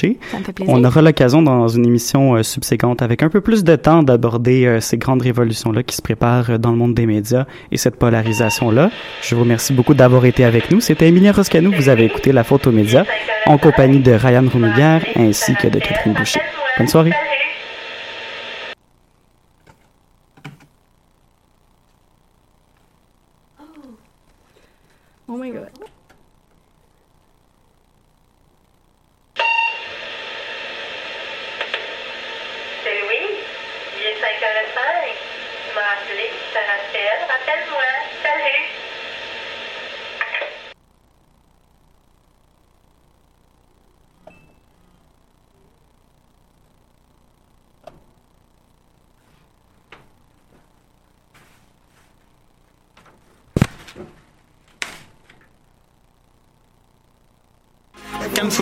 Boucher. Ça me fait plaisir. On aura l'occasion dans une émission euh, subséquente avec un peu plus de temps d'aborder euh, ces grandes révolutions-là qui se préparent euh, dans le monde des médias et cette polarisation-là. Je vous remercie beaucoup d'avoir été avec nous. C'était Emilia Roscanou. Vous avez écouté La Faute aux médias en compagnie de Ryan Roumiguière ainsi que de Catherine Boucher. Bonne soirée. Oh my god. C'est oui, il est 5h05. Tu m'as appelé, je te rappelle. Rappelle-moi. Salut. Cannes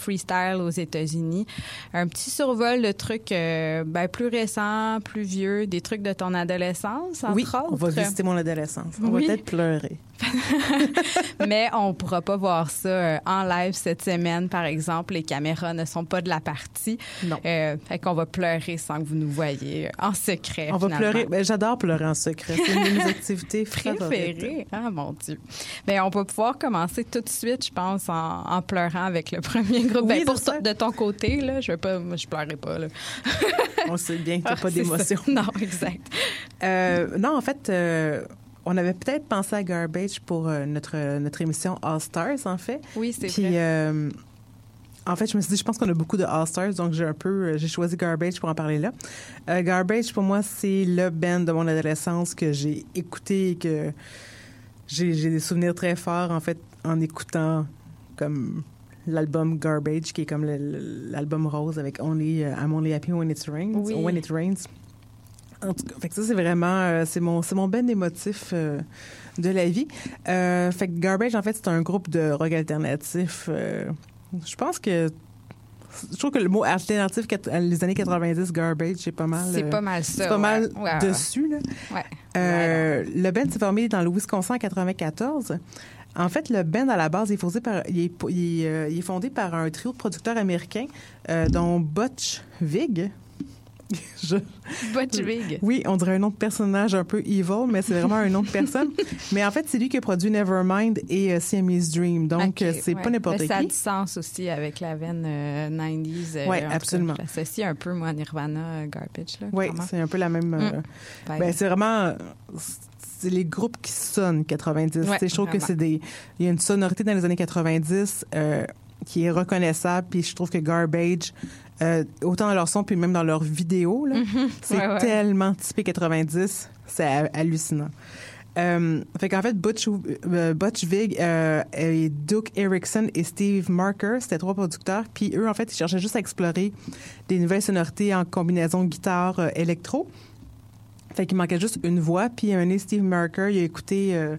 Freestyle aux États-Unis. Un petit survol de trucs euh, ben, plus récents, plus vieux, des trucs de ton adolescence, entre Oui, autres? on va visiter mon adolescence. On Oui. va peut-être pleurer. Mais on pourra pas voir ça euh, en live cette semaine, par exemple. Les caméras ne sont pas de la partie. Non. Euh, fait qu'on va pleurer sans que vous nous voyez euh, en secret. On va pleurer. Ben, J'adore pleurer en secret. C'est une de mes activités favorites. préféré. Ah, mon Dieu. Mais on va pouvoir commencer tout de suite, je pense, en, en pleurant avec le premier groupe. Oui, Ben, pour de ton côté, là, je vais pas, je pleurerai pas, là. On sait bien que tu Ah, pas d'émotion. Non, exact. Euh, non, en fait, euh, on avait peut-être pensé à Garbage pour euh, notre, notre émission All Stars, en fait. Oui, c'est Puis, vrai. euh, en fait, je me suis dit, je pense qu'on a beaucoup de All Stars, donc j'ai un peu, j'ai choisi Garbage pour en parler là. Garbage, pour moi, c'est le band de mon adolescence que j'ai écouté et que j'ai j'ai des souvenirs très forts, en fait, en écoutant comme l'album Garbage, qui est comme l'album rose avec Only, euh, I'm Only Happy When It Rains. Oui. When It Rains. En tout cas, fait que ça, c'est vraiment, euh, c'est mon, c'est mon ben émotif euh, de la vie. Euh, fait que Garbage, en fait, c'est un groupe de rock alternatif. je pense que, je trouve que le mot alternatif, les années 90, Garbage, c'est pas mal. C'est pas mal ça. c'est pas mal. Ouais, dessus, là. Ouais. Euh, le band s'est formé dans le Wisconsin en 94. En fait, le band à la base il est fondé par, il est, il est, il est fondé par un trio de producteurs américains, euh, dont Butch Vig. Je- Butch Vig. Oui, on dirait un nom de personnage un peu evil, mais c'est vraiment un nom de personne. mais en fait, c'est lui qui a produit Nevermind et euh, Siamese Dream. Donc, euh, c'est ouais. pas n'importe Mais Ça a qui. du sens aussi avec la veine euh, 90s. euh, cas, absolument. J'associe un peu, moi, Nirvana, Garbage. Là, Oui, c'est un peu la même. Mm. Ben, c'est vraiment. C'est les groupes qui sonnent 90. Ouais, Tu sais, je trouve que c'est des. Il y a une sonorité dans les années 90 euh, qui est reconnaissable. Puis je trouve que Garbage, euh, autant dans leur son, puis même dans leurs vidéos, là, c'est Ouais, ouais. tellement typé 90. C'est ha- hallucinant. Euh, fait qu'en fait, Butch, euh, Butch Vig euh, et Duke Erickson et Steve Marker, c'était trois producteurs. Puis eux, en fait, ils cherchaient juste à explorer des nouvelles sonorités en combinaison guitare-électro. Fait qu'il manquait juste une voix. Puis un Steve Marker, il a écouté, euh,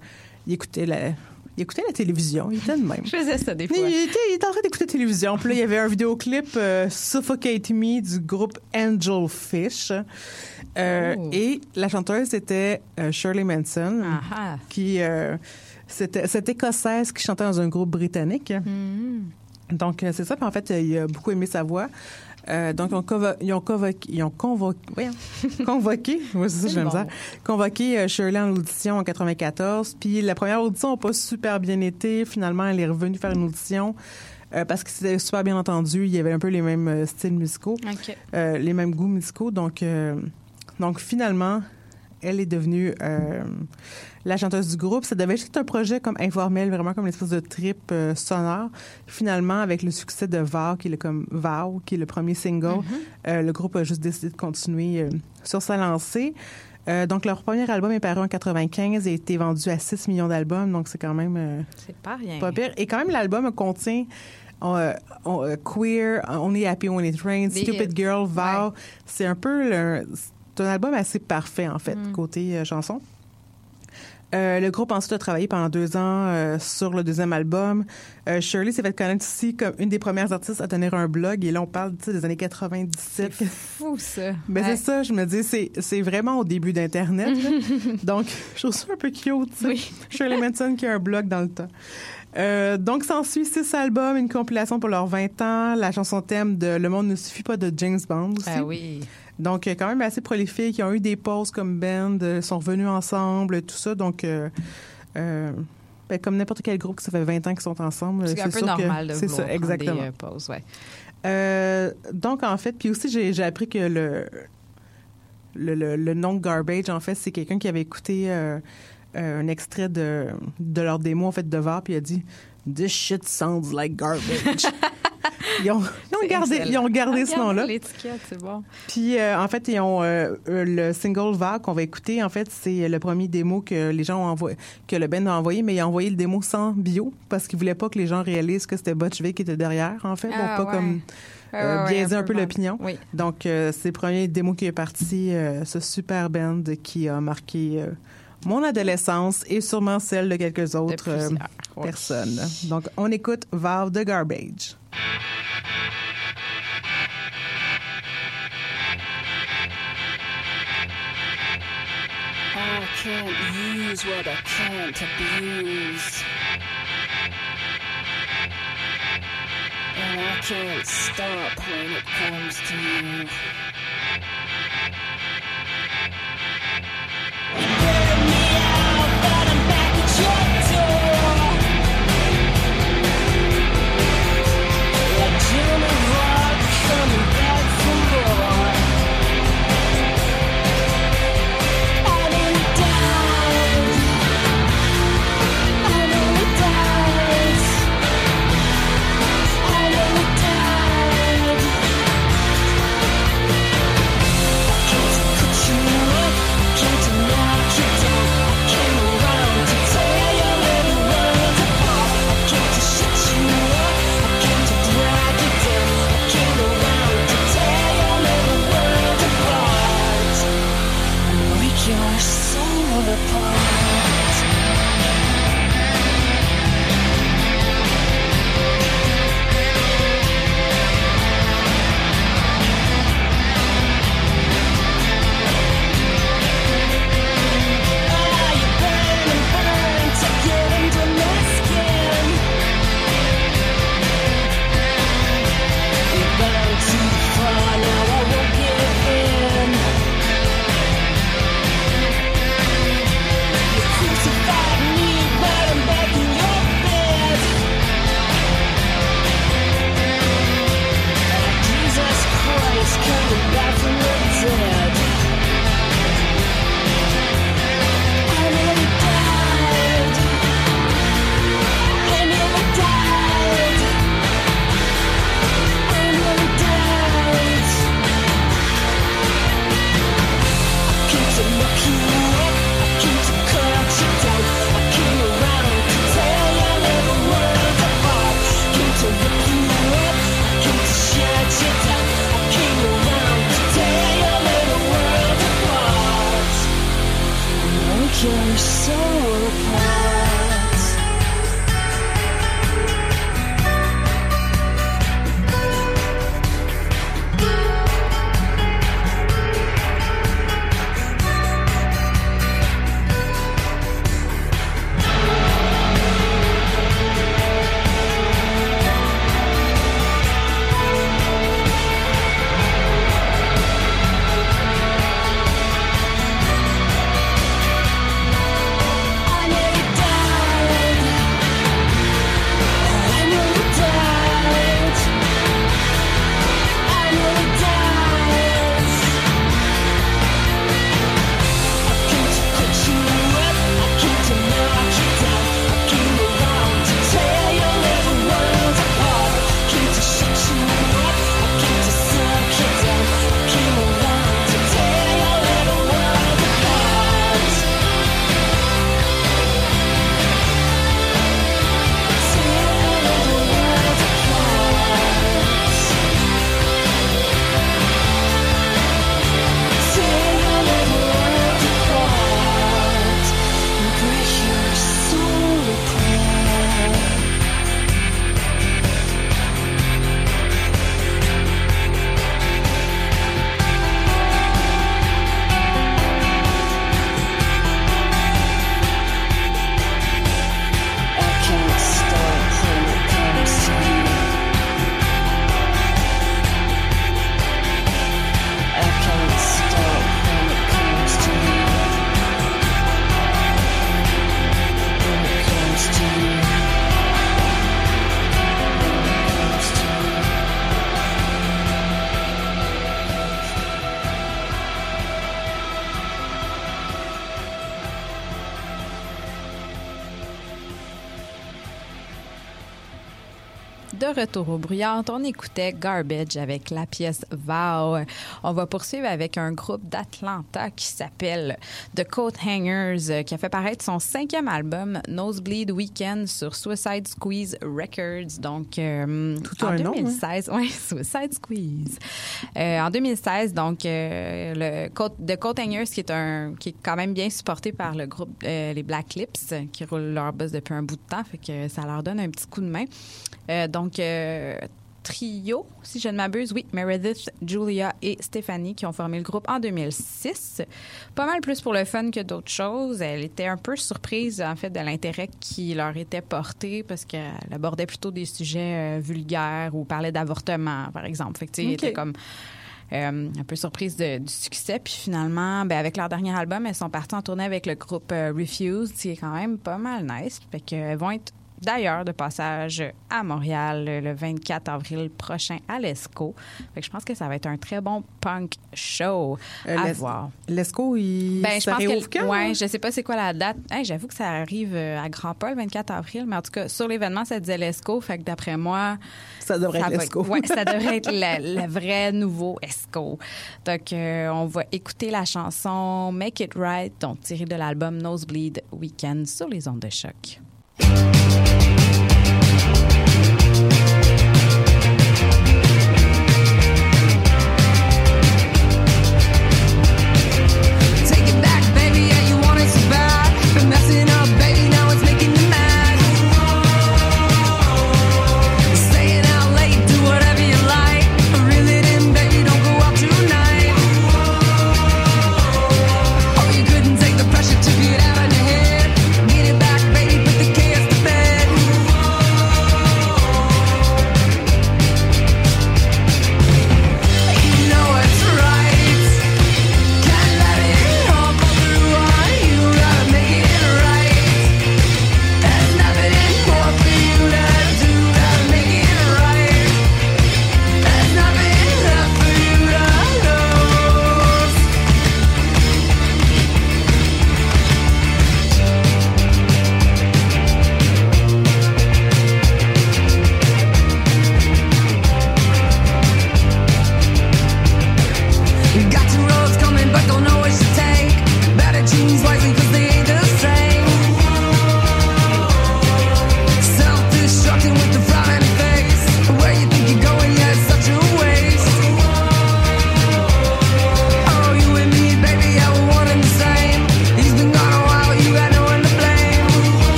il écoutait la, il écoutait la télévision. Il était de même. Je faisais ça des Il fois. était, il était en train d'écouter la télévision. Puis là, il y avait un vidéoclip euh, Suffocate Me du groupe Angel Fish. Euh, Oh. Et la chanteuse était euh, Shirley Manson, Ah ah. qui c'était cette écossaise qui chantait dans un groupe britannique. Mhm. Donc c'est ça. Puis en fait, il a beaucoup aimé sa voix. Euh, donc, ils ont, convo- ils ont convoqué, ils ont convoqué, voyons, convoqué, oui, c'est ça, C'est j'aime bon. ça, convoqué Shirley en audition en 94. Puis la première audition n'a pas super bien été. Finalement, elle est revenue faire une audition euh, parce que c'était super bien entendu. Il y avait un peu les mêmes euh, styles musicaux, euh, les mêmes goûts musicaux. Donc, donc finalement, elle est devenue euh, la chanteuse du groupe. Ça devait être un projet comme informel, vraiment comme une espèce de trip euh, sonore. Finalement, avec le succès de Vow, qui est le, comme Vow, qui est le premier single, euh, le groupe a juste décidé de continuer sur sa lancée. Euh, donc, leur premier album est paru en 95 et a été vendu à 6 millions d'albums, donc c'est quand même euh, C'est pas rien. pas pire. Et quand même, l'album contient on- Queer, Only Happy When It Rains, Stupid. Girl, Vow. Ouais. C'est un peu le- un album assez parfait, en fait, Mm. côté euh, chanson. Euh, le groupe ensuite a travaillé pendant deux ans euh, sur le deuxième album. Euh, Shirley s'est fait connaître ici comme une des premières artistes à tenir un blog. Et là, on parle des années 97. C'est fou, ça. Ben Ouais. c'est ça, je me dis, c'est, c'est vraiment au début d'Internet. donc, je trouve ça un peu cute. Oui. Shirley Manson qui a un blog dans le temps. Euh, donc, s'ensuit six albums, une compilation pour leurs 20 ans, la chanson thème de Le monde ne suffit pas de James Bond aussi. Ah oui. Donc, euh, quand même assez prolifiques. Ils ont eu des pauses comme band, euh, sont revenus ensemble, tout ça. Donc, euh, euh, ben, comme n'importe quel groupe qui ça fait 20 ans qu'ils sont ensemble, C'est un peu sûr que normal de c'est vouloir ça, exactement. des pauses, ouais. Donc, en fait, puis aussi, j'ai appris que le, le, le, le nom Garbage, en fait, c'est quelqu'un qui avait écouté un extrait de, de leur démo, en fait, de VAR, puis il a dit « This shit sounds like garbage ». Ils ont, ils ont gardé, ils ont gardé ce Regarde nom-là. L'étiquette, c'est bon. Puis, euh, en fait, ils ont euh, euh, le single VAR qu'on va écouter. En fait, c'est le premier démo que les gens ont envoyé, que le band a envoyé, mais il a envoyé le démo sans bio parce qu'il voulait pas que les gens réalisent que c'était Butch qui était derrière, en fait, Ah, pour pas ouais. comme euh, ouais, ouais, biaiser un peu l'opinion. Oui. Donc, euh, c'est le premier démo qui est parti, euh, ce super band qui a marqué euh, mon adolescence et sûrement celle de quelques De autres euh. Ouais. personnes. Donc, on écoute Valve de Garbage. I can't use what I can't abuse. And I can't stop when it comes to you. Retour aux bruyantes. On écoutait Garbage avec la pièce Vow. On va poursuivre avec un groupe d'Atlanta qui s'appelle The Coat Hangers, euh, qui a fait paraître son cinquième album, Nosebleed Weekend, sur Suicide Squeeze Records. Donc, euh, Tout en un nom, hein? 2016, oui, Suicide Squeeze. Euh, en 2016, donc, euh, le Coat- The Coat Hangers, qui est un, qui est quand même bien supporté par le groupe les Black Lips, qui roulent leur buzz depuis un bout de temps, fait que ça leur donne un petit coup de main. Donc, trio, si je ne m'abuse, oui, Meredith, Julia et Stéphanie qui ont formé le groupe en 2006. Pas mal plus pour le fun que d'autres choses. Elle était un peu surprise, en fait, de l'intérêt qui leur était porté parce qu'elle abordait plutôt des sujets euh, vulgaires ou parlait d'avortement, par exemple. Fait que, elle était comme euh, un peu surprise de- du succès. Puis finalement, ben, avec leur dernier album, elles sont parties en tournée avec le groupe euh, Refused, qui est quand même pas mal nice. Fait qu'elles vont être d'ailleurs de passage à Montréal le 24 avril prochain à l'ESCO. Fait que je pense que ça va être un très bon punk show Euh, à voir. L'ESCO, il Ben, je pense réouvre que quand? ouais, je sais pas c'est quoi la date. Hey, j'avoue que ça arrive euh, à Grand Pas le 24 avril, mais en tout cas sur l'événement ça disait l'ESCO, fait que d'après moi Ça devrait être l'ESCO. ouais, ça devrait être le, le vrai nouveau ESCO. Donc euh, on va écouter la chanson Make It Right, donc tirée de l'album Nosebleed Weekend sur les ondes de choc. うん。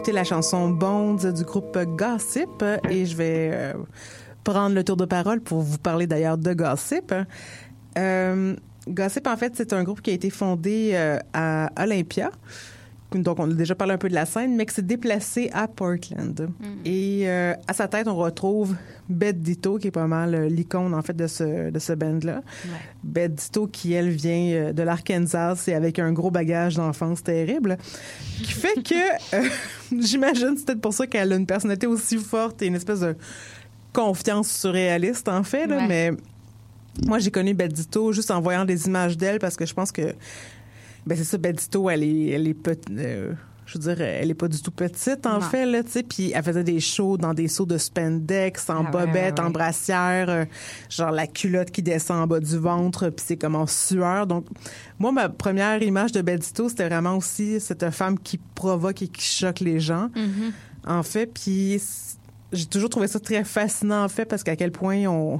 Écouté la chanson Bones du groupe Gossip et je vais euh, prendre le tour de parole pour vous parler d'ailleurs de Gossip. Euh, Gossip, en fait, c'est un groupe qui a été fondé euh, à Olympia. Donc, on a déjà parlé un peu de la scène, mais qui s'est déplacé à Portland. Et euh, à sa tête, on retrouve Beth Ditto, qui est pas mal euh, l'icône, en fait, de ce, de ce band-là. Beth Ditto, qui, elle, vient euh, de l'Arkansas et avec un gros bagage d'enfance terrible, qui fait que, euh, j'imagine, c'est peut-être pour ça qu'elle a une personnalité aussi forte et une espèce de confiance surréaliste, en fait, là, Ouais. mais moi, j'ai connu Beth Ditto juste en voyant des images d'elle parce que je pense que, ben c'est ça, Beth Ditto, elle est, elle est peut- euh, je veux dire, elle est pas du tout petite, en Non. fait, là, tu sais, puis elle faisait des shows dans des sauts de spandex, en Ah bobette, ouais, en brassière, euh, genre la culotte qui descend en bas du ventre, puis c'est comme en sueur. Donc, moi, ma première image de Beth Ditto, c'était vraiment aussi cette femme qui provoque et qui choque les gens, Mm-hmm. en fait, puis j'ai toujours trouvé ça très fascinant, en fait, parce qu'à quel point on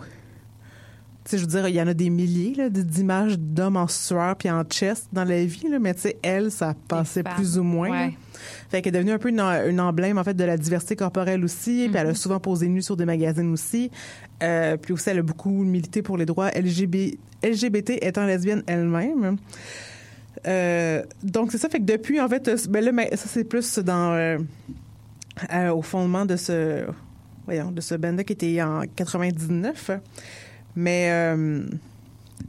sais, je veux dire, il y en a des milliers là, d'images d'hommes en sueur puis en chest dans la vie, là, mais tu sais, elle, ça passait plus ou moins. Ouais. Fait qu'elle est devenue un peu une, une emblème, en fait, de la diversité corporelle aussi. Puis elle a souvent posé nue sur des magazines aussi. Euh, puis aussi, elle a beaucoup milité pour les droits LGB, LGBT étant lesbienne elle-même. Euh, donc, c'est ça. Fait que depuis, en fait, euh, ben là, ça, c'est plus dans... euh, au fondement de ce... Voyons, de ce band-là qui était en 99. Mais... euh,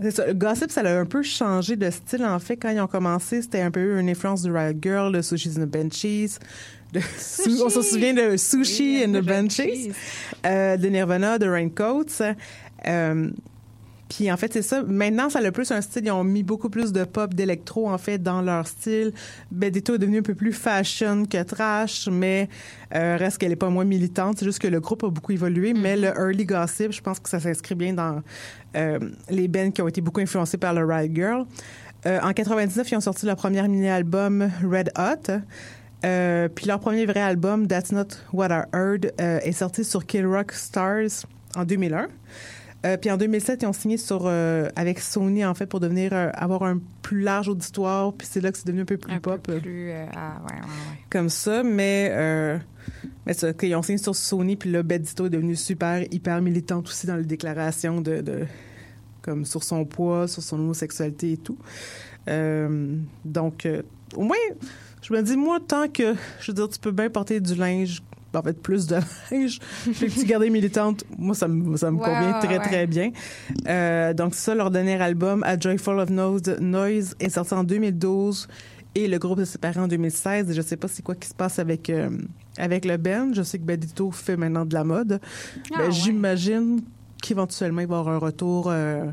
ça. Le gossip, ça a un peu changé de style, en fait. Quand ils ont commencé, c'était un peu une influence du Riot Girl, de Sushi's and the Benchies. De, on se souvient de Sushi Oui, and the. Benchies. Euh, de Nirvana, de Raincoats. Euh, puis en fait, c'est ça. Maintenant, ça a plus un style. Ils ont mis beaucoup plus de pop, d'électro, en fait, dans leur style. Benedetto est devenu un peu plus fashion que trash, mais euh, reste qu'elle est pas moins militante. C'est juste que le groupe a beaucoup évolué. Mais le early gossip, je pense que ça s'inscrit bien dans euh, les bands qui ont été beaucoup influencés par le Riot Girl. Euh, en 99, ils ont sorti leur premier mini-album Red Hot. Euh, puis leur premier vrai album, That's Not What I Heard, euh, est sorti sur Kill Rock Stars en 2001. Euh, puis en 2007, ils ont signé sur euh, avec Sony en fait pour devenir euh, avoir un plus large auditoire. Puis c'est là que c'est devenu un peu plus Un pop peu plus... euh, ah, ouais, ouais, ouais. comme ça. Mais mais ça, qu'ils ont signé sur Sony. Puis là, Bedito est devenue super hyper militante aussi dans les déclarations de, de comme sur son poids, sur son homosexualité et tout. Donc au moins, je me dis moi tant que je veux dire, tu peux bien porter du linge en fait plus de linge puis que tu gardes militante moi ça me ça me Ouais, convient ouais, très ouais. très bien. Euh, donc c'est ça leur dernier album A Joyful of Noise, Noise est sorti en 2012 et le groupe s'est séparé en 2016 et je sais pas c'est quoi qui se passe avec euh, avec le band. Je sais que Bedito fait maintenant de la mode. Ah, Ben, j'imagine qu'éventuellement il va y avoir un retour euh,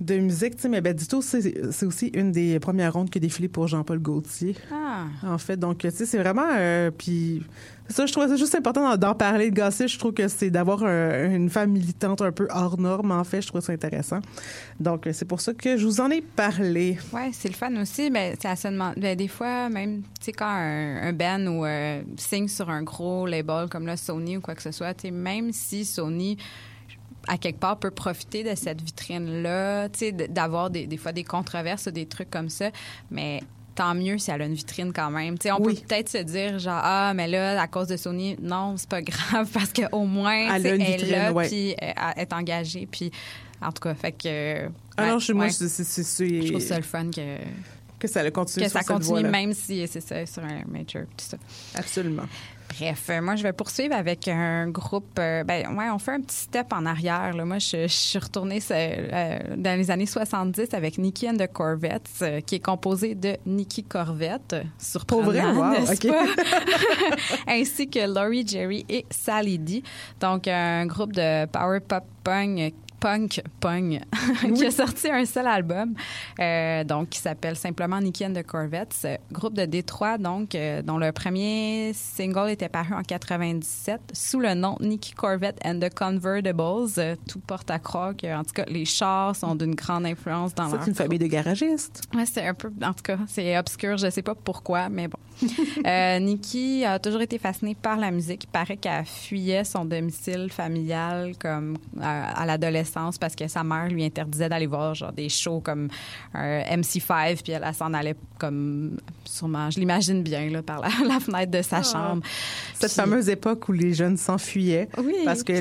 de musique tu sais mais Bedito c'est c'est aussi une des premières rondes qui a défilé pour Jean-Paul Gaultier Ah, en fait. Donc, tu sais, c'est vraiment... euh, puis ça, je trouve ça juste important d'en- parler de gossip. Je trouve que c'est d'avoir un- une femme militante un peu hors norme, en fait. Je trouve ça intéressant. Donc, c'est pour ça que je vous en ai parlé. ouais, c'est le fun aussi. Mais à se demander. ben, des fois, même, tu sais, quand un, un band ou euh, signe sur un gros label comme là, Sony ou quoi que ce soit, tu sais, même si Sony à quelque part peut profiter de cette vitrine là, tu sais, d- d'avoir des, des fois des controverses ou des trucs comme ça, mais tant mieux si elle a une vitrine quand même. Tu sais, on Oui. peut peut-être se dire genre ah mais là à cause de Sony non c'est pas grave parce que au moins Elle a une elle est vitrine, là ouais. puis euh, elle est engagée puis en tout cas fait que Ah ouais, je, moi, ouais. c'est- je trouve ça le fun que que ça a continué que sur ça cette continue même si c'est ça sur un major tout ça. Absolument. Bref, euh, moi, je vais poursuivre avec un groupe. euh, ben, ouais, on fait un petit step en arrière. Là. Moi, je, je suis retournée euh, dans les années 70 avec Nikki and the Corvettes, euh, qui est composé de Nikki Corvette, surprenant, Pour vrai? Wow, n'est-ce OK. pas? ainsi que Laurie Jerry et Sally D. Donc, un groupe de power pop punk. Punk, punk, qui a sorti un seul album, euh, donc qui s'appelle simplement Nikki and the Corvettes, euh, groupe de Détroit, donc euh, dont le premier single était paru en 97 sous le nom Nikki Corvette and the Convertibles. Tout porte à croire que, en tout cas, les chars sont d'une grande influence dans C'est une famille de garagistes. Ouais, c'est un peu, en tout cas, c'est obscur. Je sais pas pourquoi, mais bon. euh, Nikki a toujours été fascinée par la musique. Il paraît qu'elle fuyait son domicile familial comme à, à l'adolescence parce que sa mère lui interdisait d'aller voir genre des shows comme un MC5 puis elle, elle s'en allait comme sûrement, je l'imagine bien là par la, la fenêtre de sa Ah. chambre. Cette Puis- fameuse époque où les jeunes s'enfuyaient Oui, parce que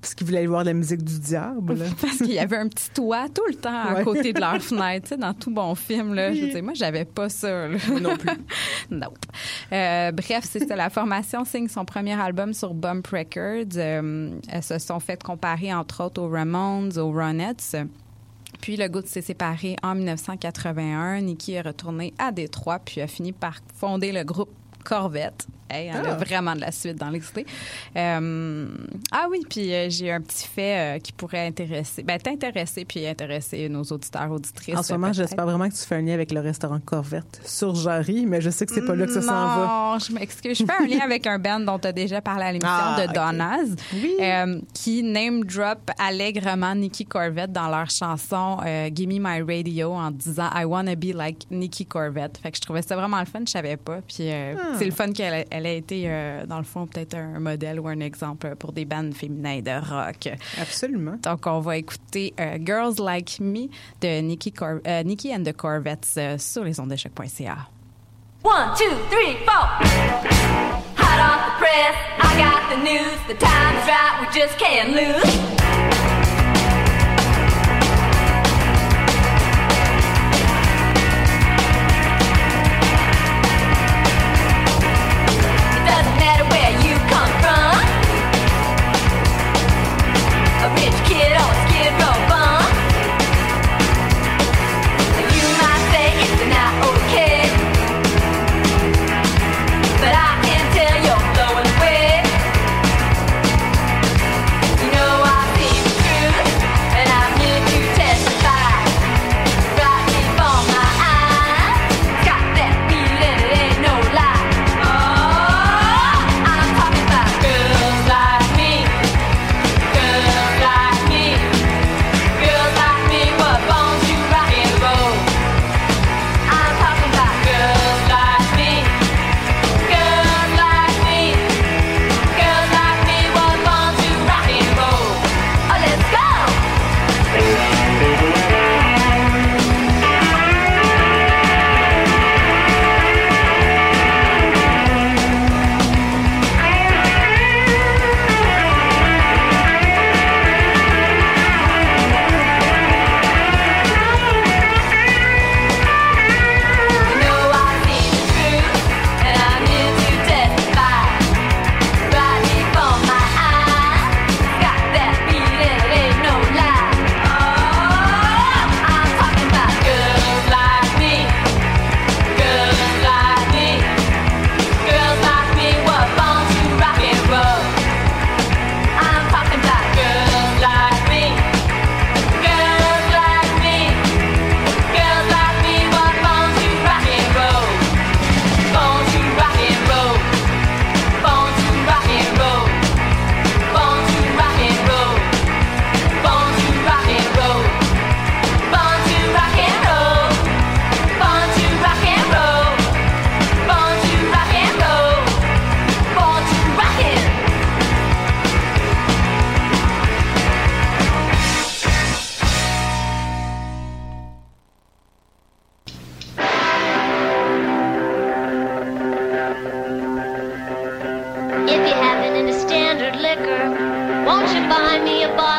parce qu'ils voulaient aller voir la musique du diable. Parce qu'il y avait un petit toit tout le temps à Ouais. côté de leur fenêtre, dans tout bon film. Là. Je Oui. dire, moi, j'avais pas ça. là. non plus. non. Euh, bref, ça. La formation signe son premier album sur Bump Records. Euh, elles se sont fait comparer, entre autres, aux Ramones, Puis le groupe s'est séparé en 1981. Nikki est retournée à Détroit, puis a fini par fonder le groupe Corvette. Hey, on a Ah. vraiment de la suite dans l'extrait. Euh, ah oui, puis euh, j'ai un petit fait euh, qui pourrait intéresser, ben t'intéresser puis intéresser nos auditeurs auditrices. En ce moment, j'espère vraiment que tu fais un lien avec le restaurant Corvette sur Jarry, mais je sais que c'est pas là que ça s'en va. Non, je m'excuse. Je fais un lien avec un band dont tu as déjà parlé à l'émission Ah, de ok. Donnas, Oui. euh, qui name drop allègrement Nikki Corvette dans leur chanson Gimme My Radio en disant I wanna be like Nikki Corvette. Fait que je trouvais ça vraiment le fun, je savais pas. Puis Ah. C'est le fun qu'elle elle a été, euh, dans le fond, peut-être un modèle ou un exemple pour des bandes féminines de rock. Absolument. Donc, on va écouter euh, Girls Like Me de Nikki, Cor- euh, Nikki and the Corvettes euh, sur les ondes de choc.ca. One, two, three, four. Hot off the press, I got the news. The time's right, we just can't lose. buy me a bottle.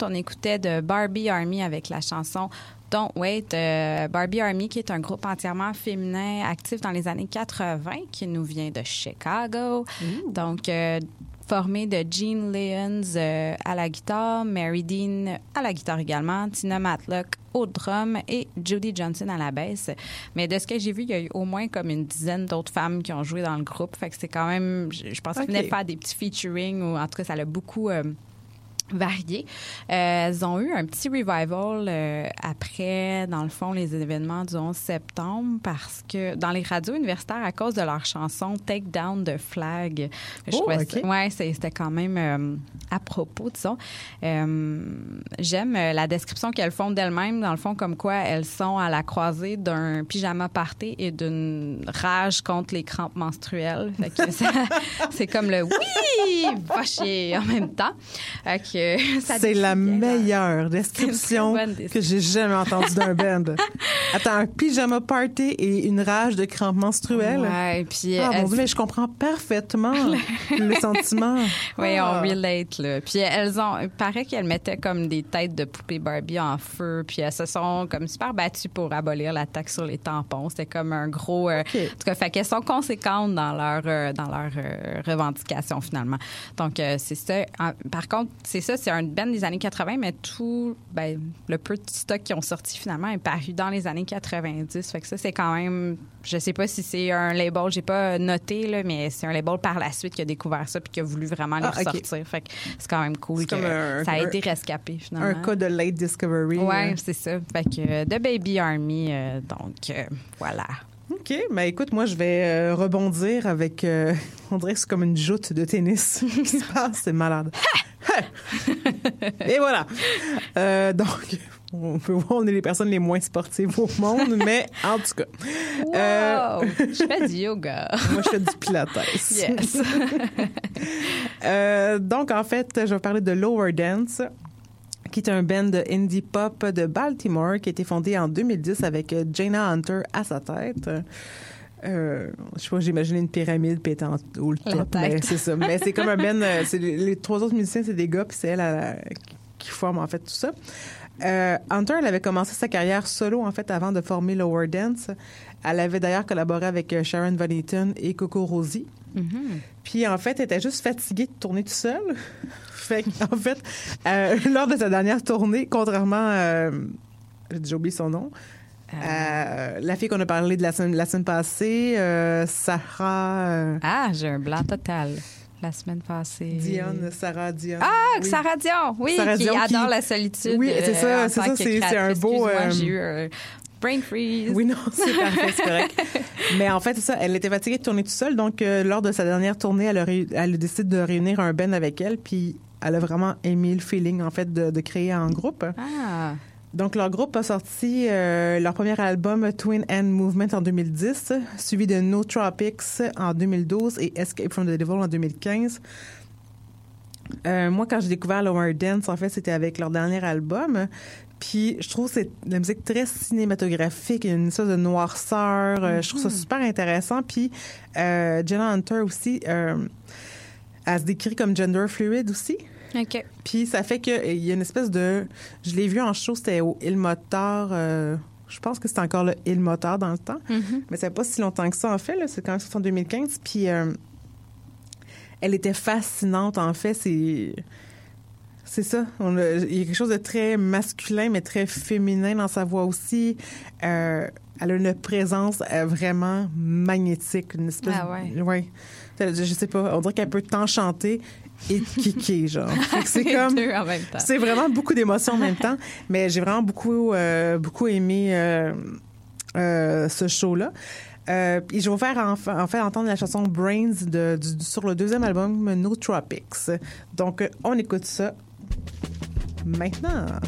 on écoutait de Barbie Army avec la chanson Don't Wait, euh, Barbie Army, qui est un groupe entièrement féminin actif dans les années 80, qui nous vient de Chicago. Donc, euh, formé de Jean Lyons euh, à la guitare, Mary Dean à la guitare également, Tina Matlock au drum et Judy Johnson à la baisse. Mais de ce que j'ai vu, il y a eu au moins comme une dizaine d'autres femmes qui ont joué dans le groupe. Fait que c'est quand même, je, pense okay. qu'ils venaient faire des petits featuring ou en tout cas, ça l'a beaucoup varié. Euh, elles ont eu un petit revival euh, après, dans le fond, les événements du 11 septembre parce que dans les radios universitaires, à cause de leur chanson Take Down the Flag, je Oh, ouais, c'était quand même euh, à propos, disons. Euh, J'aime la description qu'elles font d'elles-mêmes, dans le fond, comme quoi elles sont à la croisée d'un pyjama party et d'une rage contre les crampes menstruelles. C'est comme le oui, va chier en même temps. Que ça C'est la meilleure description que j'ai jamais entendue d'un band. Attends, un pyjama party et une rage de crampes menstruelles. Ouais, puis ah, elles- mon Dieu, mais je comprends parfaitement le sentiment. Oui, Ah. on relate, là. Puis elles ont, il paraît qu'elles mettaient comme des têtes de poupées Barbie en feu, puis elles se sont comme super battues pour abolir la taxe sur les tampons. C'était comme un gros, euh, OK. en tout cas, fait qu'elles sont conséquentes dans leur, euh, dans leur euh, revendication finalement. Donc euh, c'est ça. Par contre, c'est ça, c'est un band des années 80, mais tout, ben, le peu de stock qui ont sorti finalement est paru dans les années 90. Fait que ça, c'est quand même, je sais pas si c'est un label, j'ai pas noté là, mais c'est un label par la suite qui a découvert ça puis qui a voulu vraiment les Ah, ressortir. Fait que c'est quand même cool que un- ça a été rescapé finalement. Un cas de late discovery. Ouais, euh. c'est ça. Fait que euh, The Baby Army, euh, donc euh, voilà. OK. Ben écoute, moi, je vais euh, rebondir avec. euh, on dirait que c'est comme une joute de tennis qui se passe. C'est malade. Et voilà. Euh, donc, on peut voir, on est les personnes les moins sportives au monde, mais en tout cas. euh, je fais du yoga. moi, je fais du pilates. Yes. Euh, donc, en fait, je vais parler de Lower Dance, qui est un band de indie pop de Baltimore qui a été fondé en 2010 avec euh, Jana Hunter à sa tête. Euh, je sais pas, j'imagine une pyramide le La top, mais c'est ça. Mais c'est comme un band, c'est les, les trois autres musiciens, c'est des gars, puis c'est elle, qui forme en fait tout ça. Euh, Hunter, elle avait commencé sa carrière solo en fait avant de former Lower Dance. Elle avait d'ailleurs collaboré avec Sharon Van Eaton et Coco Rosie. Puis en fait, elle était juste fatiguée de tourner tout seul. fait en fait, euh, lors de sa dernière tournée, contrairement, euh, j'ai oublié son nom, euh, la fille qu'on a parlé de la semaine, la semaine passée, euh, Sarah euh, Ah, j'ai un blanc total la semaine passée. Dionne, Sarah Dionne. Ah, Oui. Sarah Dion, oui, Sarah qui Dion qui- adore la solitude. Oui, c'est ça, c'est ça, c'est- un beau, J'ai eu brain freeze. Oui, non, c'est parfait, c'est correct. Mais en fait, c'est ça, elle était fatiguée de tourner toute seule. Donc, euh, lors de sa dernière tournée, elle a, décidé de réunir un band avec elle. Puis, elle a vraiment aimé le feeling, en fait, de, de créer un groupe. Ah, Donc, leur groupe a sorti euh, leur premier album Twin End Movement en 2010, suivi de No Tropics en 2012 et Escape from the Devil en 2015. Euh, moi, quand j'ai découvert Lower Dance, en fait, c'était avec leur dernier album. Puis, je trouve que c'est la musique très cinématographique, il y a une sorte de noirceur. euh, Je trouve ça super intéressant. Puis, euh, Jenna Hunter aussi, euh, elle se décrit comme gender fluid aussi. OK. Puis ça fait qu'il y a une espèce de... Je l'ai vu en show, c'était au Il euh, je pense que c'était encore le Il Moteur dans le temps. Mais ça fait pas si longtemps que ça, en fait. C'est quand même en 2015. Puis euh, elle était fascinante, en fait. C'est... C'est ça. On a- il y a quelque chose de très masculin, mais très féminin dans sa voix aussi. Euh, elle a une présence euh, vraiment magnétique. Une espèce Ah ouais. ouais. Je sais pas. On dirait qu'elle peut t'enchanter et te kicker, genre. C'est comme... deux en même temps. C'est vraiment beaucoup d'émotions en même temps, mais j'ai vraiment beaucoup, euh, beaucoup aimé ce show-là. Euh, puis je vais vous faire en, en fait entendre la chanson Brains de, du- sur le deuxième album No Tropics. Donc, on écoute ça maintenant.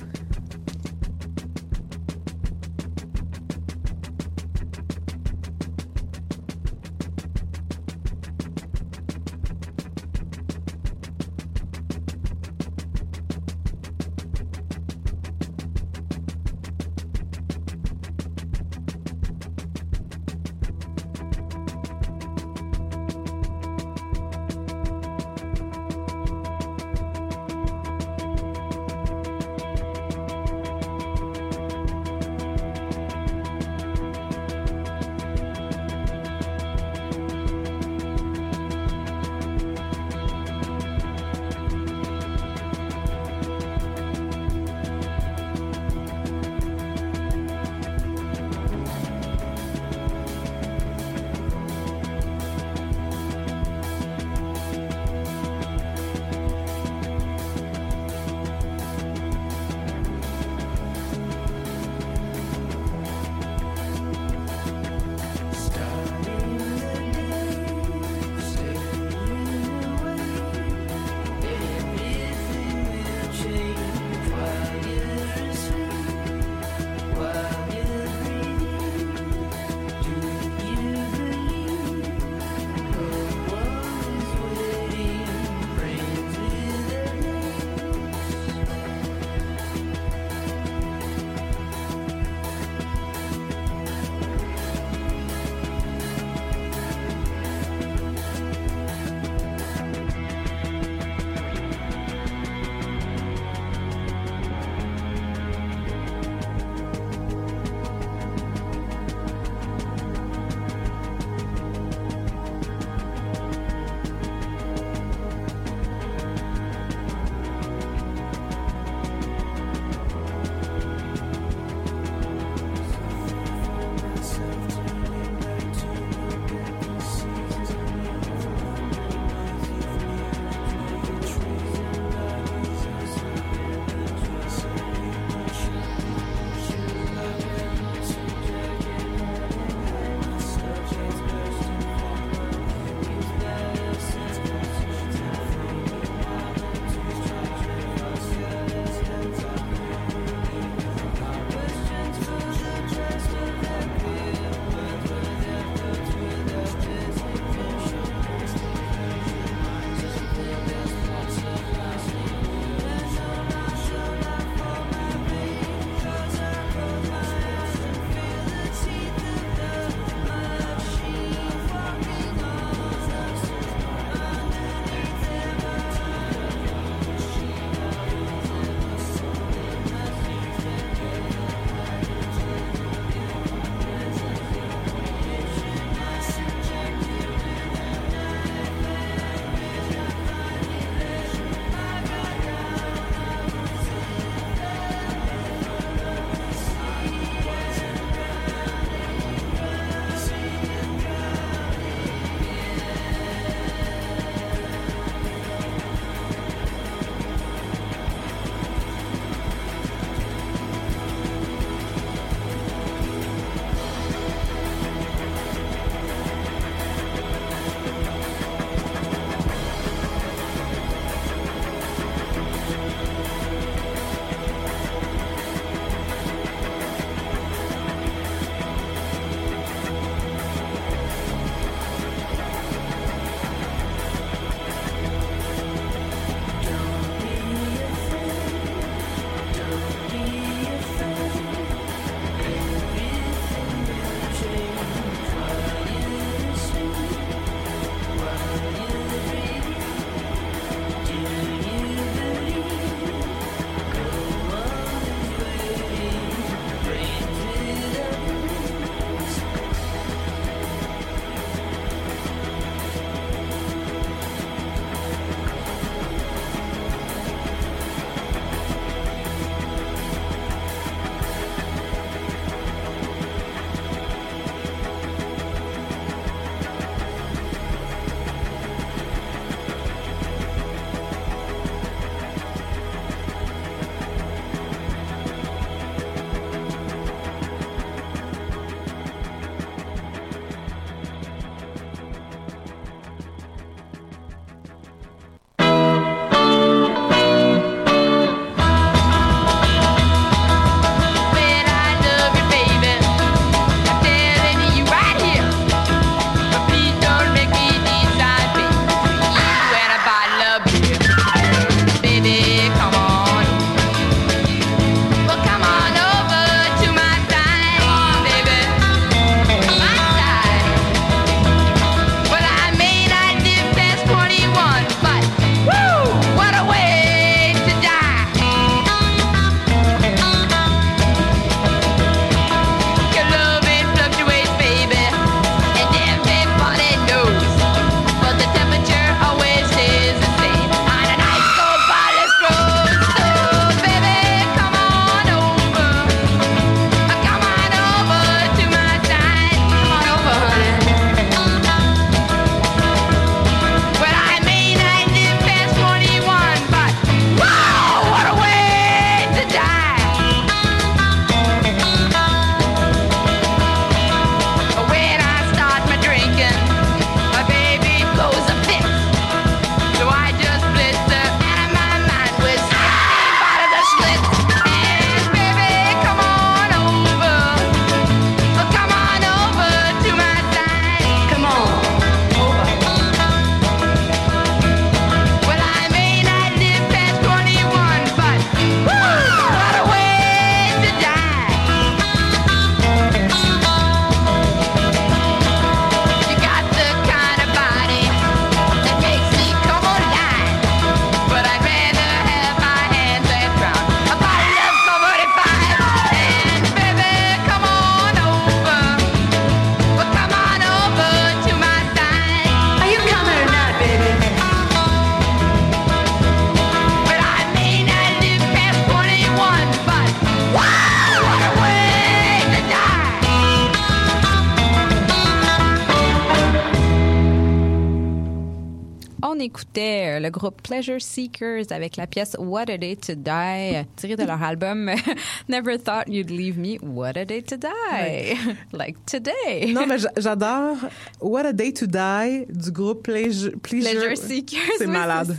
Pleasure Seekers avec la pièce What a Day to Die, euh, tirée de leur album euh, Never Thought You'd Leave Me. What a Day to Die. like today. Non, mais j'a- j'adore What a Day to Die du groupe Pleasure, Pleasure Seekers. C'est oui, malade.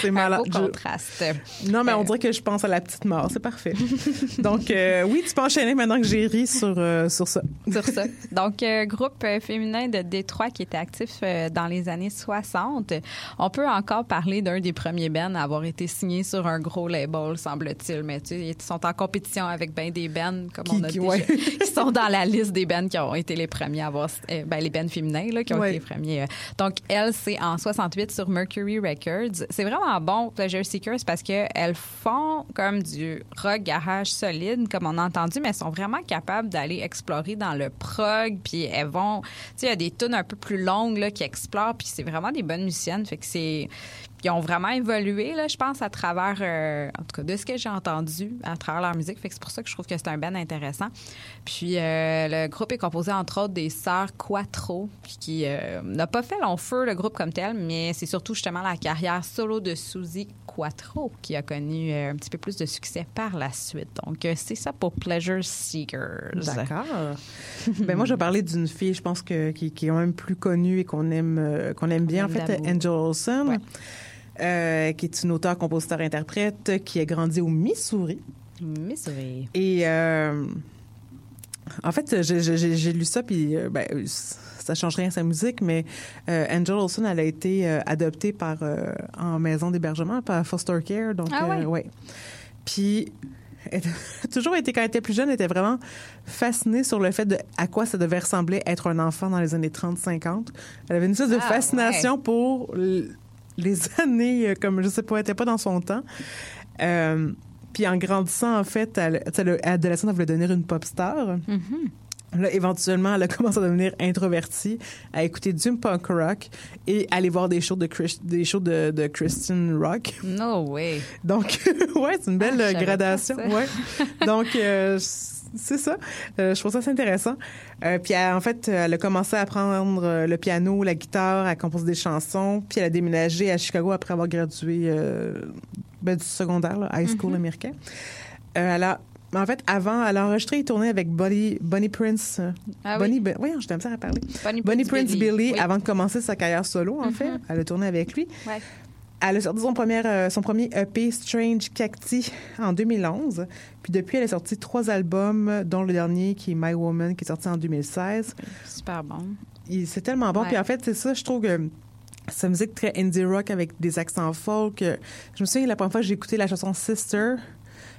C'est malade. Beau Je- contraste. Non, mais Euh, on dirait que je pense à la petite mort. C'est parfait. Donc, euh, oui, tu peux enchaîner maintenant que j'ai ri sur, euh, sur ça. sur ça. Donc, euh, groupe euh, féminin de Détroit qui était actif euh, dans les années 60. On peut encore parler d'un des premiers bands à avoir été signé sur un gros label, semble-t-il. Mais tu sais, ils sont en compétition avec ben des bands, comme Qui- on a qui- déjà, ouais. qui sont dans la liste des bands qui ont été les premiers à avoir, euh, ben, les bands féminins, là, qui ont Ouais. été les premiers. euh. Donc, elle, c'est en 68 sur Mercury Records. C'est vraiment bon, Pleasure Seekers, parce qu'elles font comme du rock garage solide, comme on a entendu, mais elles sont vraiment capables d'aller explorer dans le prog, puis elles vont... Tu sais, il y a des tunes un peu plus longues là, qui explorent, puis c'est vraiment des bonnes musiciennes, fait que c'est... Ils ont vraiment évolué, là, je pense, à travers, euh, en tout cas, de ce que j'ai entendu, à travers leur musique. Fait que c'est pour ça que je trouve que c'est un band intéressant. Puis euh, le groupe est composé, entre autres, des sœurs Quattro, qui euh, n'a pas fait long feu, le groupe comme tel, mais c'est surtout justement la carrière solo de Suzy Quattro qui a connu un petit peu plus de succès par la suite. Donc, c'est ça pour Pleasure Seekers. D'accord. ben moi, je vais parler d'une fille, je pense que qui, qui est quand même plus connue et qu'on aime qu'on aime bien. En aime fait. Angel Olsen, euh, qui est une auteure, compositeur, interprète, qui a grandi au Missouri. Missouri. Et euh, en fait, j'ai- lu ça, puis euh, ben, ça change rien à sa musique, mais euh, Angel Olsen, elle a été adoptée par en maison d'hébergement par foster care, donc Ah ouais? ouais. Puis elle a toujours été quand elle était plus jeune, elle était vraiment fascinée sur le fait de à quoi ça devait ressembler être un enfant dans les années 30-50. Elle avait une sorte de Ah, fascination pour les années euh, comme je sais pas, elle était pas dans son temps. Euh, puis en grandissant, en fait, elle, tu sais, le- adolescente, elle voulait devenir une pop star. Là, éventuellement, elle a commencé à devenir introvertie, à écouter du punk rock et aller voir des shows de, Chris- des shows de, de Christian rock. No way. Donc, ouais, c'est une belle Ah, gradation. Ouais. Donc, euh, c'est ça. Euh, je trouve ça assez intéressant. Euh, puis, elle- en fait, elle a commencé à apprendre euh, le piano, la guitare, à composer des chansons. Puis, elle a déménagé à Chicago après avoir gradué euh, ben, du secondaire, là, high school Mhm. américain. Elle a en fait, avant, elle a enregistré et tourné avec Bonnie, Bonnie Prince. Ah oui. Bonnie, Ben- voyons, je t'aime ça à parler. Bonnie Bonnie Prince Prince Billy, Billy, oui. avant de commencer sa carrière solo, en Mhm. fait. Elle a tourné avec lui. Ouais. Elle a sorti son premier, euh, son premier EP Strange Cacti en 2011. Puis depuis, elle a sorti trois albums, dont le dernier qui est My Woman, qui est sorti en 2016. Super bon. C'est tellement bon. Ouais. Puis en fait, c'est ça, je trouve que sa musique très indie rock avec des accents folk. euh, Je me souviens la première fois que j'ai écouté la chanson Sister.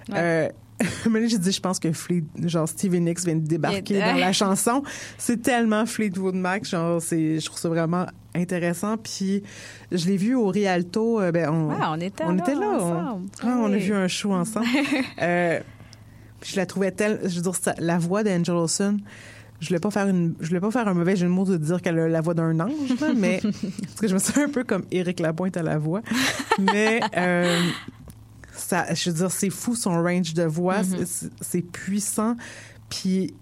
Ouais. Euh, mais j'ai dit, je pense que Fleet, genre Stevie Nicks vient de débarquer dans la chanson. C'est tellement Fleetwood Mac, genre, c'est, je trouve ça vraiment intéressant. Puis, je l'ai vu au Rialto. euh, ben, on, Ouais, on était on là était là. on-. Ah, on a vu un show ensemble. Euh, je la trouvais telle, je veux dire, ça- la voix d'Angel Olsen. Je voulais pas faire une, je voulais pas faire un mauvais jeu de mots de dire qu'elle a la voix d'un ange, là, mais parce que je me sens un peu comme Éric Lapointe à la voix. Mais euh, ça, je veux dire, c'est fou son range de voix, Mm-hmm. c'est- c'est puissant. Puis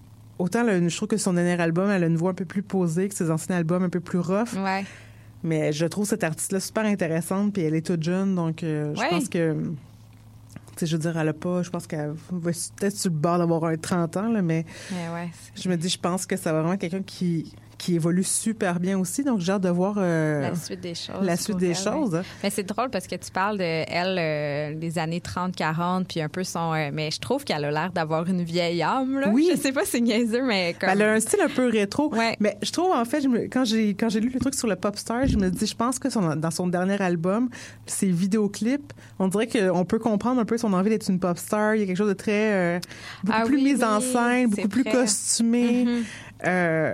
autant je trouve que son dernier album, elle a une voix un peu plus posée que ses anciens albums un peu plus rough. Ouais. Mais je trouve cette artiste-là super intéressante, puis elle est toute jeune, donc euh, je Ouais. pense que. Je veux dire, elle a pas. Je pense qu'elle va peut-être sur le bord d'avoir un 30 ans, là, mais Mais ouais. je me dis, je pense que ça va vraiment quelqu'un qui, qui évolue super bien aussi. Donc, j'ai hâte de voir euh, La suite des choses. la suite des elle, choses. ouais. Mais c'est drôle parce que tu parles de elle euh, des années 30-40 puis un peu son euh, mais je trouve qu'elle a l'air d'avoir une vieille âme là. Oui. Je sais pas si c'est niaiseux mais comme Elle a un style un peu rétro. Ouais. Mais je trouve, en fait, je me- quand j'ai quand j'ai lu le truc sur le pop star, je me dis, je pense que son- dans son dernier album, ses vidéoclips, on dirait qu'on peut comprendre un peu son envie d'être une pop star. Il y a quelque chose de très euh, beaucoup Ah plus oui, mise en scène, beaucoup plus costumé. Mhm. Euh,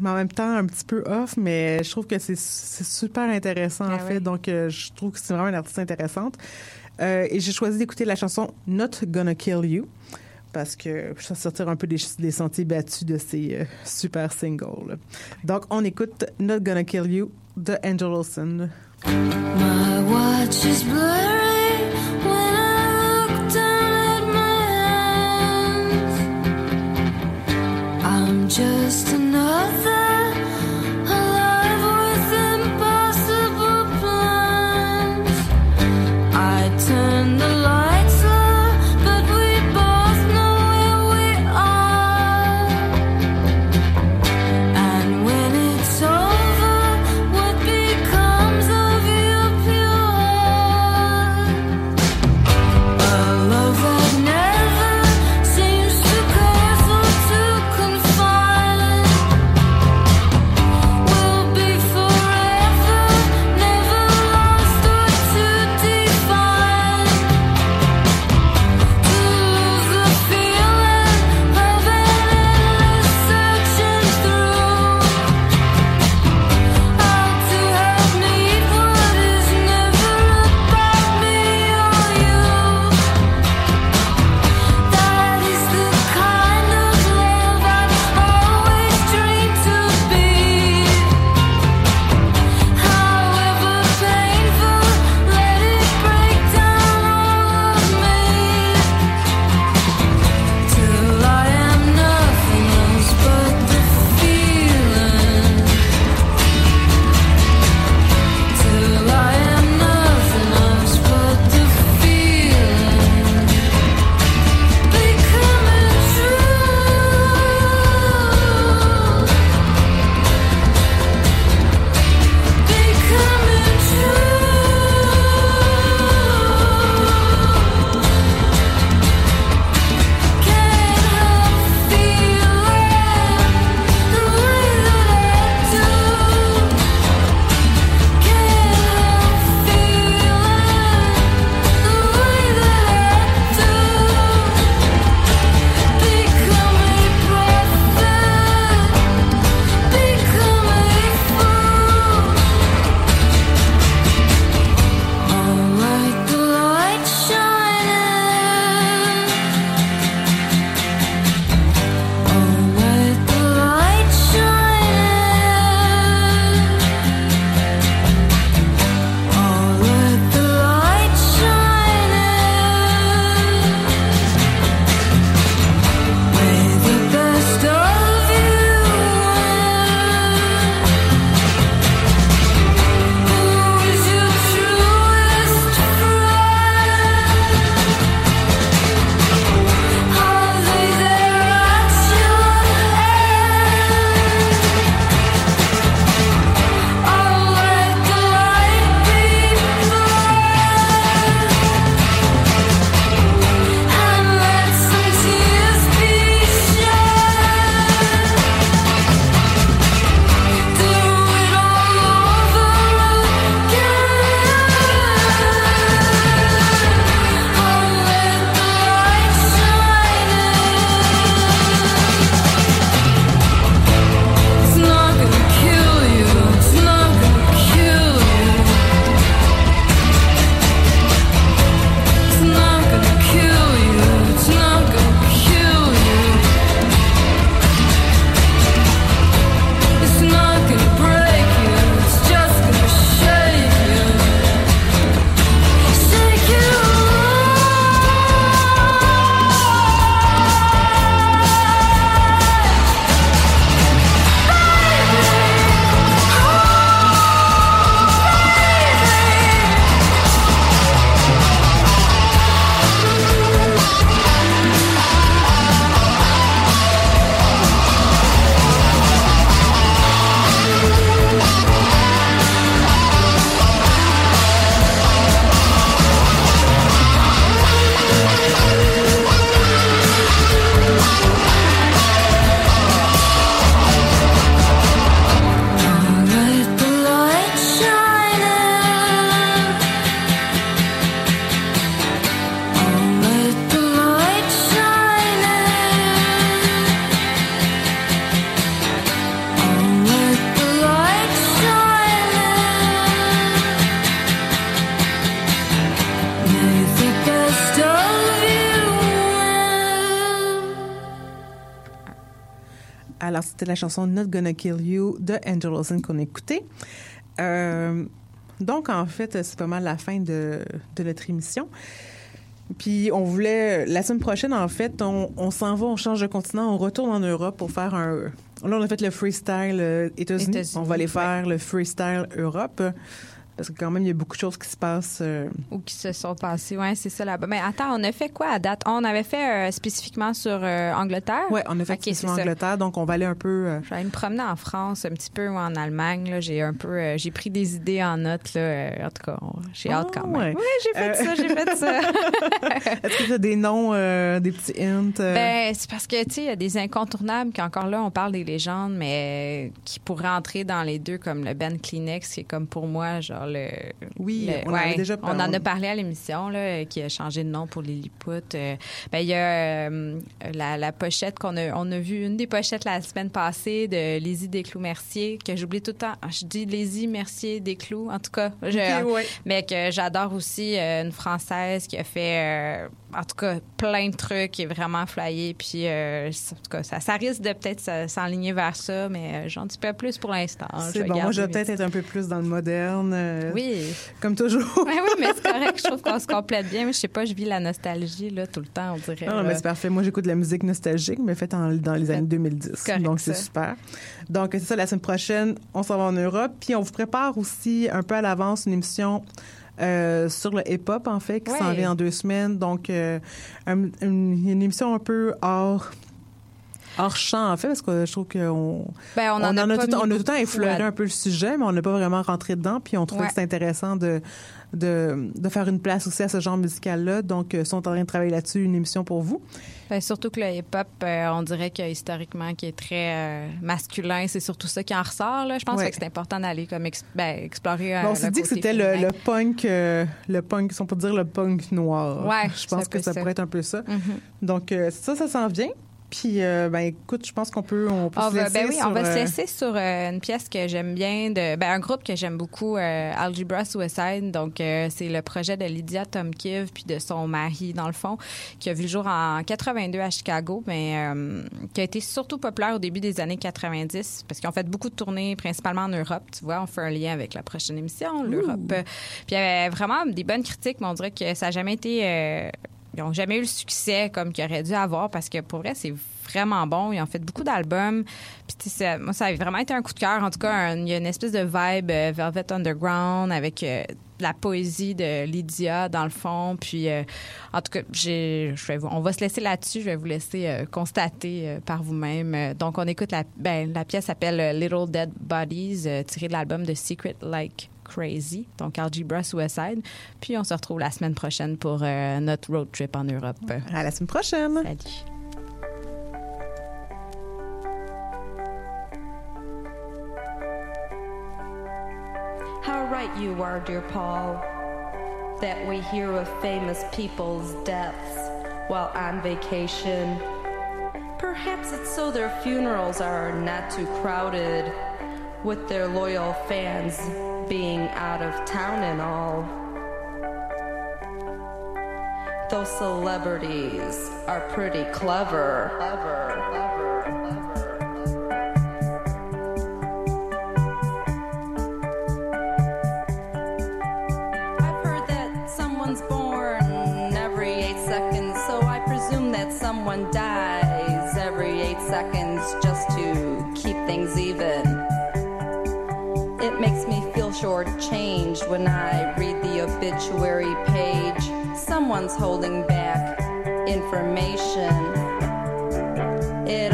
mais en même temps, un petit peu off, mais je trouve que c'est super intéressant, en Ah fait. oui. Donc, euh, je trouve que c'est vraiment une artiste intéressante. Euh, et j'ai choisi d'écouter la chanson Not Gonna Kill You parce que je vais sortir un peu des, des sentiers battus de ces euh, super singles. Donc, on écoute Not Gonna Kill You de Angel Olsen. My watch is blurry when just another la chanson Not Gonna Kill You de Angel Olsen qu'on écoutait. Euh, donc, en fait, c'est pas mal la fin de, de notre émission. Puis, on voulait, la semaine prochaine, en fait, on, on s'en va, on change de continent, on retourne en Europe pour faire un. Là, on a fait le freestyle euh, États-Unis. On va aller ouais. faire le freestyle Europe. Parce que quand même, il y a beaucoup de choses qui se passent. euh, Ou qui se sont passés. Ouais, c'est ça là-bas. Mais attends, on a fait quoi à date? On avait fait euh, spécifiquement sur euh, Angleterre? Ouais, on a fait Ok, c'est sur. Angleterre, donc on va aller un peu. Je vais aller me promener en France un petit peu ou en Allemagne. Là, j'ai un peu, j'ai pris des idées en note. Là, en tout cas, j'ai hâte quand même. ouais. Oui, j'ai fait ça, j'ai fait ça. Est-ce que tu as des noms, des petits hints? Ben, c'est parce que, tu sais, il y a des incontournables qu'encore là, on parle des légendes, mais qui pourraient entrer dans les deux, comme le Ben Kleenex, qui est comme pour moi, genre le. Oui, le- on en avait déjà On en parlé. a parlé à l'émission, là, qui a changé de nom pour Lilliput. Euh, ben, il y a euh, la, la pochette qu'on a, on a vu, une des pochettes la semaine passée de Lizzie Desclous-Mercier, que j'oublie tout le temps. Ah, Je dis Lizzie Mercier Desclous, en tout cas. je- ouais. mais que j'adore aussi euh, une française qui a fait euh, en tout cas plein de trucs qui est vraiment flyé puis en tout cas ça, ça risque de peut-être s'enligner vers ça mais j'en dis pas plus pour l'instant C'est bon, moi, je vais peut-être être un peu plus dans le moderne. Euh, oui Comme toujours. oui oui mais c'est correct je trouve qu'on se complète bien mais je sais pas je vis la nostalgie là tout le temps on dirait Non, là. mais c'est parfait. Moi, j'écoute de la musique nostalgique, mais faite en- dans les années 2010. correct, Donc, c'est super. Donc, c'est ça, la semaine prochaine, on s'en va en Europe. Puis, on vous prépare aussi un peu à l'avance une émission euh, sur le hip-hop, en fait, qui Ouais. s'en vient en deux semaines. Donc, euh, un- une, une émission un peu hors hors champ en fait parce que je trouve qu'on Ben, on en a tout, on a tout le temps effleuré un peu le sujet mais on n'a pas vraiment rentré dedans puis on trouvait Ouais. que c'était intéressant de, de de faire une place aussi à ce genre musical là donc euh, sont en train de travailler là-dessus une émission pour vous Ben, surtout que le hip-hop, euh, on dirait que historiquement, qui est très euh, masculin, c'est surtout ça qui en ressort. Là. Je pense Ouais. que c'est important d'aller comme ben, explorer. euh, Bon, on s'est dit que c'était le, punk, le punk, si on peut dire le punk noir. Ouais, je c'est pense que ça, ça. pourrait être un peu ça. Mhm. Donc ça, ça s'en vient. Puis, euh, ben écoute, je pense qu'on peut, on peut On se va, laisser ben oui, on sur, va se euh, laisser sur euh, une pièce que j'aime bien, de, ben, un groupe que j'aime beaucoup, euh, Algebra Suicide. Donc, c'est le projet de Lydia Tomkiv puis de son mari, dans le fond, qui a vu le jour en 82 à Chicago, mais qui a été surtout populaire au début des années 90 parce qu'ils ont fait beaucoup de tournées, principalement en Europe. Tu vois, on fait un lien avec la prochaine émission, l'Europe. Puis il y avait vraiment des bonnes critiques, mais on dirait que ça n'a jamais été... ils n'ont jamais eu le succès comme qu'ils auraient dû avoir parce que pour vrai, c'est vraiment bon. Ils ont fait beaucoup d'albums. Puis ça- moi, ça a vraiment été un coup de cœur. En tout cas, il y a une espèce de vibe euh, Velvet Underground avec euh, la poésie de Lydia dans le fond. Puis euh, en tout cas, j'ai, je vais vous- on va se laisser là-dessus. Je vais vous laisser euh, constater euh, par vous-même. Euh, donc, on écoute la, ben, la pièce s'appelle Little Dead Bodies, tirée de l'album de Secret Like Crazy, donc Algebra Suicide. Puis on se retrouve la semaine prochaine pour euh, notre road trip en Europe. À la semaine prochaine. Salut. How right you are, dear Paul, that we hear of famous people's deaths while on vacation. Perhaps it's so their funerals are not too crowded, with their loyal fans being out of town and all. Those celebrities are pretty clever. clever, clever, clever. I've heard that someone's born every eight seconds, so I presume that someone dies every eight seconds just to keep things even. It makes me feel shortchanged when I read the obituary page. Someone's holding back information. It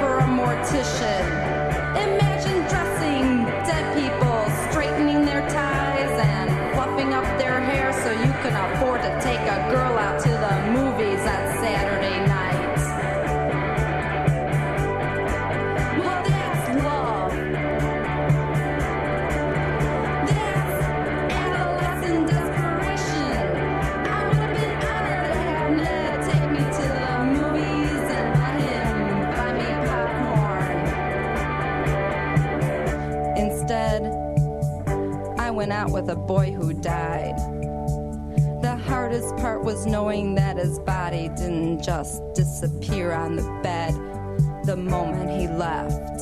for a mortician. Imagine dressing dead people, straightening their ties, and fluffing up their hair so you can afford to take a girl out With a boy who died. The hardest part was knowing that his body didn't just disappear on the bed the moment he left.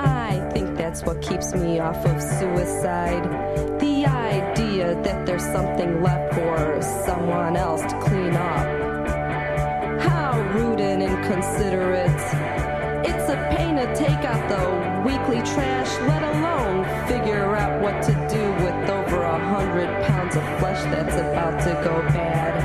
I think that's what keeps me off of suicide. The idea that there's something left for someone else to clean up. How rude and inconsiderate. It's a pain to take out the weekly trash, let alone what to do with over a hundred pounds of flesh that's about to go bad.